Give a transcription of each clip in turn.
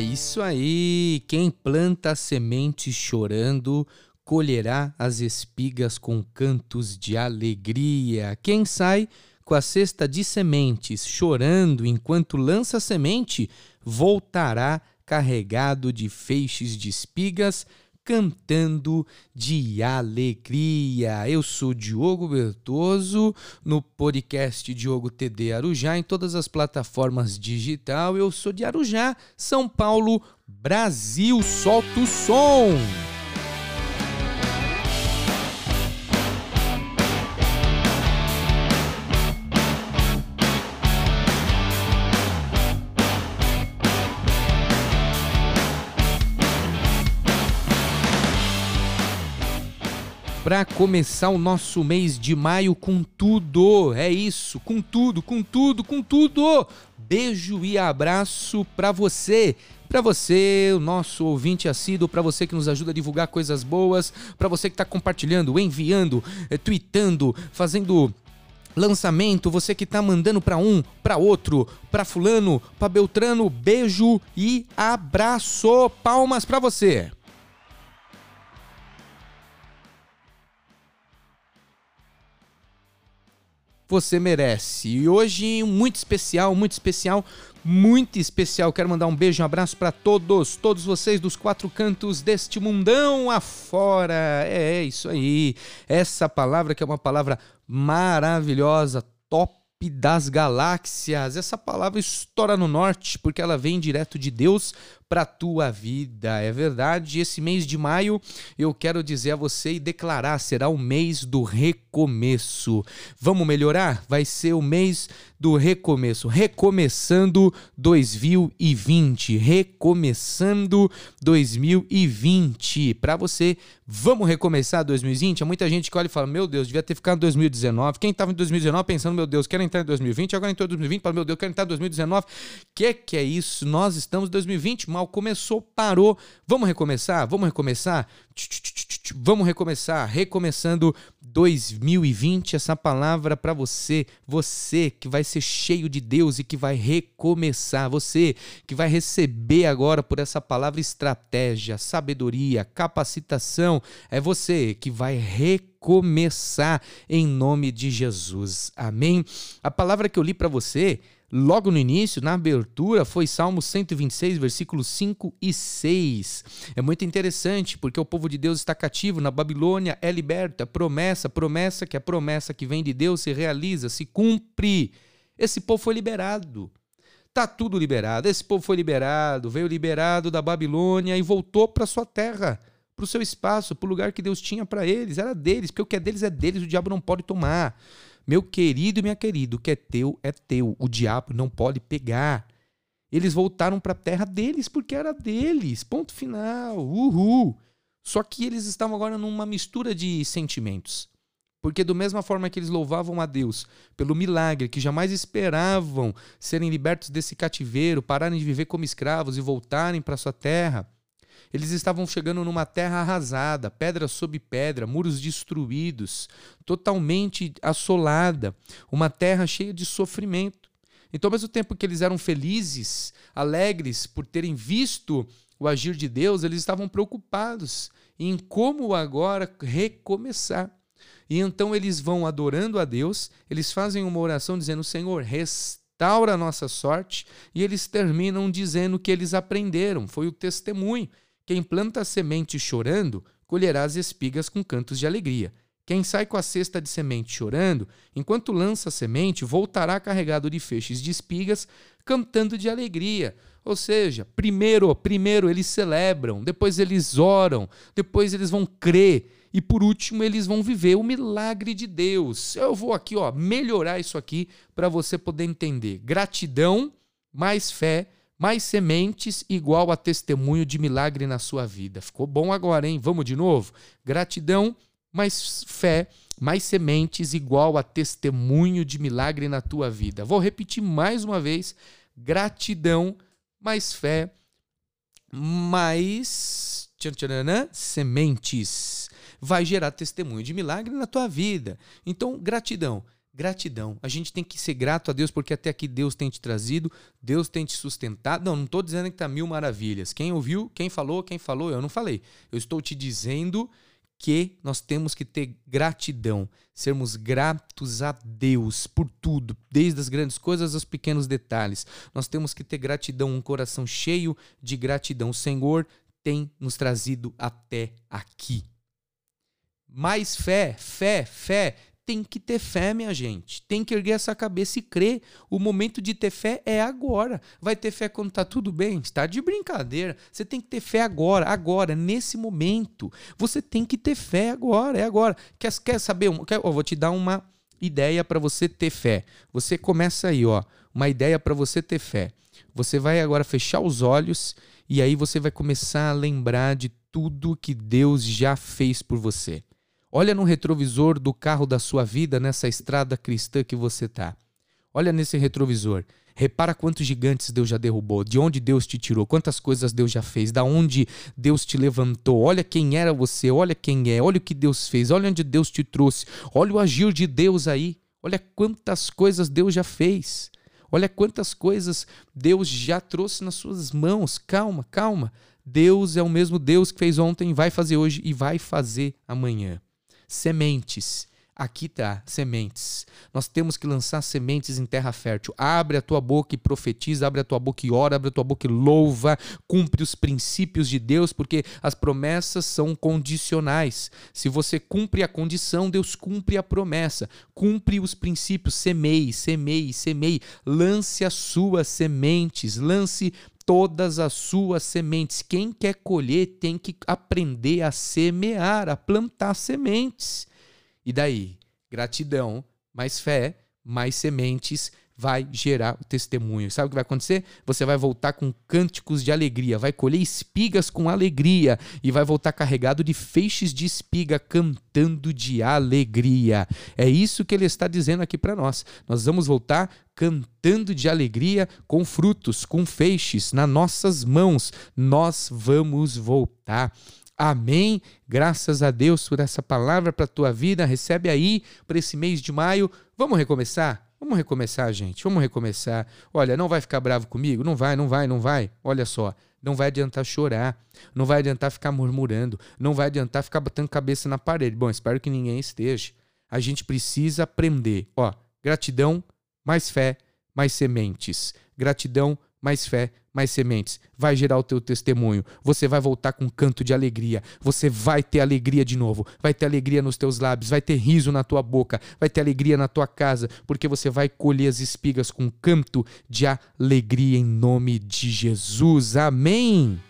isso aí! Quem planta sementes chorando, colherá as espigas com cantos de alegria. Quem sai com a cesta de sementes chorando enquanto lança semente, voltará carregado de feixes de espigas cantando de alegria. Eu sou Diogo Bertoso, no podcast Diogo TD Arujá, em todas as plataformas digital. Eu sou de Arujá, São Paulo, Brasil. Solta o som! Para começar o nosso mês de maio com tudo. É isso, com tudo, com tudo, com tudo. Beijo e abraço para você para você, o nosso ouvinte assíduo, para você que nos ajuda a divulgar coisas boas, para você que está compartilhando, enviando, é, tweetando, fazendo lançamento, você que está mandando para um, para outro, para fulano, para Beltrano, beijo e abraço. Palmas para você. Você merece. E hoje, muito especial, muito especial, muito especial. Quero mandar um beijo, um abraço para todos, todos vocês dos quatro cantos deste mundão afora. É, é isso aí. Essa palavra que é uma palavra maravilhosa, top das galáxias. Essa palavra estoura no norte porque ela vem direto de Deus para tua vida. É verdade. Esse mês de maio eu quero dizer a você e declarar será o mês do recomeço. Vamos melhorar? Vai ser o mês do recomeço, recomeçando 2020, recomeçando 2020. Para você, vamos recomeçar 2020? Há muita gente que olha e fala: "Meu Deus, devia ter ficado em 2019". Quem estava em 2019 pensando: "Meu Deus, quero entrar em 2020". Agora entrou em 2020, fala: "Meu Deus, quero entrar em 2019". Que que é isso? Nós estamos em 2020, mal começou, parou. Vamos recomeçar? Vamos recomeçar? Vamos recomeçar, recomeçando 2020, essa palavra para você, você que vai ser cheio de Deus e que vai recomeçar, você que vai receber agora por essa palavra estratégia, sabedoria, capacitação, é você que vai recomeçar em nome de Jesus. Amém. A palavra que eu li para você logo no início, na abertura, foi Salmo 126, versículos 5 e 6. É muito interessante porque o povo de Deus está cativo na Babilônia, é liberta, promessa, promessa que a promessa que vem de Deus se realiza, se cumpre. Esse povo foi liberado. Tá tudo liberado. Esse povo foi liberado, veio liberado da Babilônia e voltou para sua terra, para o seu espaço, para o lugar que Deus tinha para eles. Era deles, porque o que é deles é deles, o diabo não pode tomar. Meu querido e minha querida, o que é teu é teu. O diabo não pode pegar. Eles voltaram para a terra deles porque era deles. Ponto final. Uhul. Só que eles estavam agora numa mistura de sentimentos. Porque, do mesma forma que eles louvavam a Deus pelo milagre, que jamais esperavam serem libertos desse cativeiro, pararem de viver como escravos e voltarem para sua terra, eles estavam chegando numa terra arrasada, pedra sob pedra, muros destruídos, totalmente assolada, uma terra cheia de sofrimento. Então, ao mesmo tempo que eles eram felizes, alegres por terem visto o agir de Deus, eles estavam preocupados em como agora recomeçar. E então eles vão adorando a Deus, eles fazem uma oração dizendo: Senhor, restaura a nossa sorte, e eles terminam dizendo que eles aprenderam, foi o testemunho. Quem planta a semente chorando, colherá as espigas com cantos de alegria. Quem sai com a cesta de semente chorando, enquanto lança a semente, voltará carregado de feixes de espigas, cantando de alegria. Ou seja, primeiro, primeiro eles celebram, depois eles oram, depois eles vão crer e por último eles vão viver o milagre de Deus. Eu vou aqui, ó, melhorar isso aqui para você poder entender. Gratidão mais fé mais sementes igual a testemunho de milagre na sua vida. Ficou bom agora, hein? Vamos de novo? Gratidão, mais fé, mais sementes igual a testemunho de milagre na tua vida. Vou repetir mais uma vez: gratidão, mais fé, mais sementes vai gerar testemunho de milagre na tua vida. Então, gratidão Gratidão. A gente tem que ser grato a Deus porque até aqui Deus tem te trazido, Deus tem te sustentado. Não, não estou dizendo que está mil maravilhas. Quem ouviu, quem falou, quem falou, eu não falei. Eu estou te dizendo que nós temos que ter gratidão, sermos gratos a Deus por tudo, desde as grandes coisas aos pequenos detalhes. Nós temos que ter gratidão, um coração cheio de gratidão. O Senhor tem nos trazido até aqui. Mais fé, fé, fé tem que ter fé, minha gente. Tem que erguer essa cabeça e crer. O momento de ter fé é agora. Vai ter fé quando tá tudo bem? Está de brincadeira. Você tem que ter fé agora, agora, nesse momento. Você tem que ter fé agora, é agora. Quer, quer saber? Quer, ó, vou te dar uma ideia para você ter fé. Você começa aí, ó. Uma ideia para você ter fé. Você vai agora fechar os olhos e aí você vai começar a lembrar de tudo que Deus já fez por você. Olha no retrovisor do carro da sua vida nessa estrada cristã que você está. Olha nesse retrovisor. Repara quantos gigantes Deus já derrubou, de onde Deus te tirou, quantas coisas Deus já fez, da onde Deus te levantou. Olha quem era você, olha quem é, olha o que Deus fez, olha onde Deus te trouxe. Olha o agir de Deus aí. Olha quantas coisas Deus já fez. Olha quantas coisas Deus já trouxe nas suas mãos. Calma, calma. Deus é o mesmo Deus que fez ontem, vai fazer hoje e vai fazer amanhã sementes. Aqui tá, sementes. Nós temos que lançar sementes em terra fértil. Abre a tua boca e profetiza, abre a tua boca e ora, abre a tua boca e louva, cumpre os princípios de Deus, porque as promessas são condicionais. Se você cumpre a condição, Deus cumpre a promessa. Cumpre os princípios, semeie, semeie, semeie. Lance as suas sementes, lance todas as suas sementes. Quem quer colher tem que aprender a semear, a plantar sementes. E daí? Gratidão, mais fé, mais sementes, vai gerar o testemunho. Sabe o que vai acontecer? Você vai voltar com cânticos de alegria, vai colher espigas com alegria e vai voltar carregado de feixes de espiga cantando de alegria. É isso que ele está dizendo aqui para nós. Nós vamos voltar cantando de alegria com frutos, com feixes nas nossas mãos. Nós vamos voltar. Amém. Graças a Deus por essa palavra para a tua vida. Recebe aí para esse mês de maio. Vamos recomeçar? Vamos recomeçar, gente. Vamos recomeçar. Olha, não vai ficar bravo comigo? Não vai, não vai, não vai. Olha só. Não vai adiantar chorar. Não vai adiantar ficar murmurando. Não vai adiantar ficar batendo cabeça na parede. Bom, espero que ninguém esteja. A gente precisa aprender. Ó, gratidão, mais fé, mais sementes. Gratidão, mais fé, mais sementes. Vai gerar o teu testemunho. Você vai voltar com um canto de alegria. Você vai ter alegria de novo. Vai ter alegria nos teus lábios. Vai ter riso na tua boca. Vai ter alegria na tua casa. Porque você vai colher as espigas com um canto de alegria em nome de Jesus. Amém.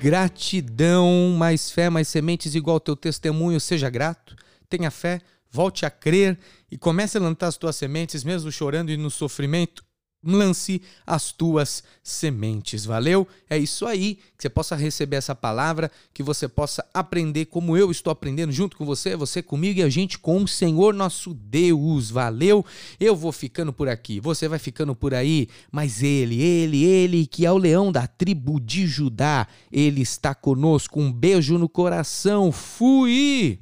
Gratidão, mais fé, mais sementes, igual ao teu testemunho. Seja grato, tenha fé, volte a crer e comece a lançar as tuas sementes, mesmo chorando e no sofrimento lance as tuas sementes. Valeu? É isso aí. Que você possa receber essa palavra, que você possa aprender como eu estou aprendendo junto com você, você comigo e a gente com o Senhor nosso Deus. Valeu? Eu vou ficando por aqui, você vai ficando por aí, mas ele, ele, ele que é o leão da tribo de Judá, ele está conosco. Um beijo no coração. Fui!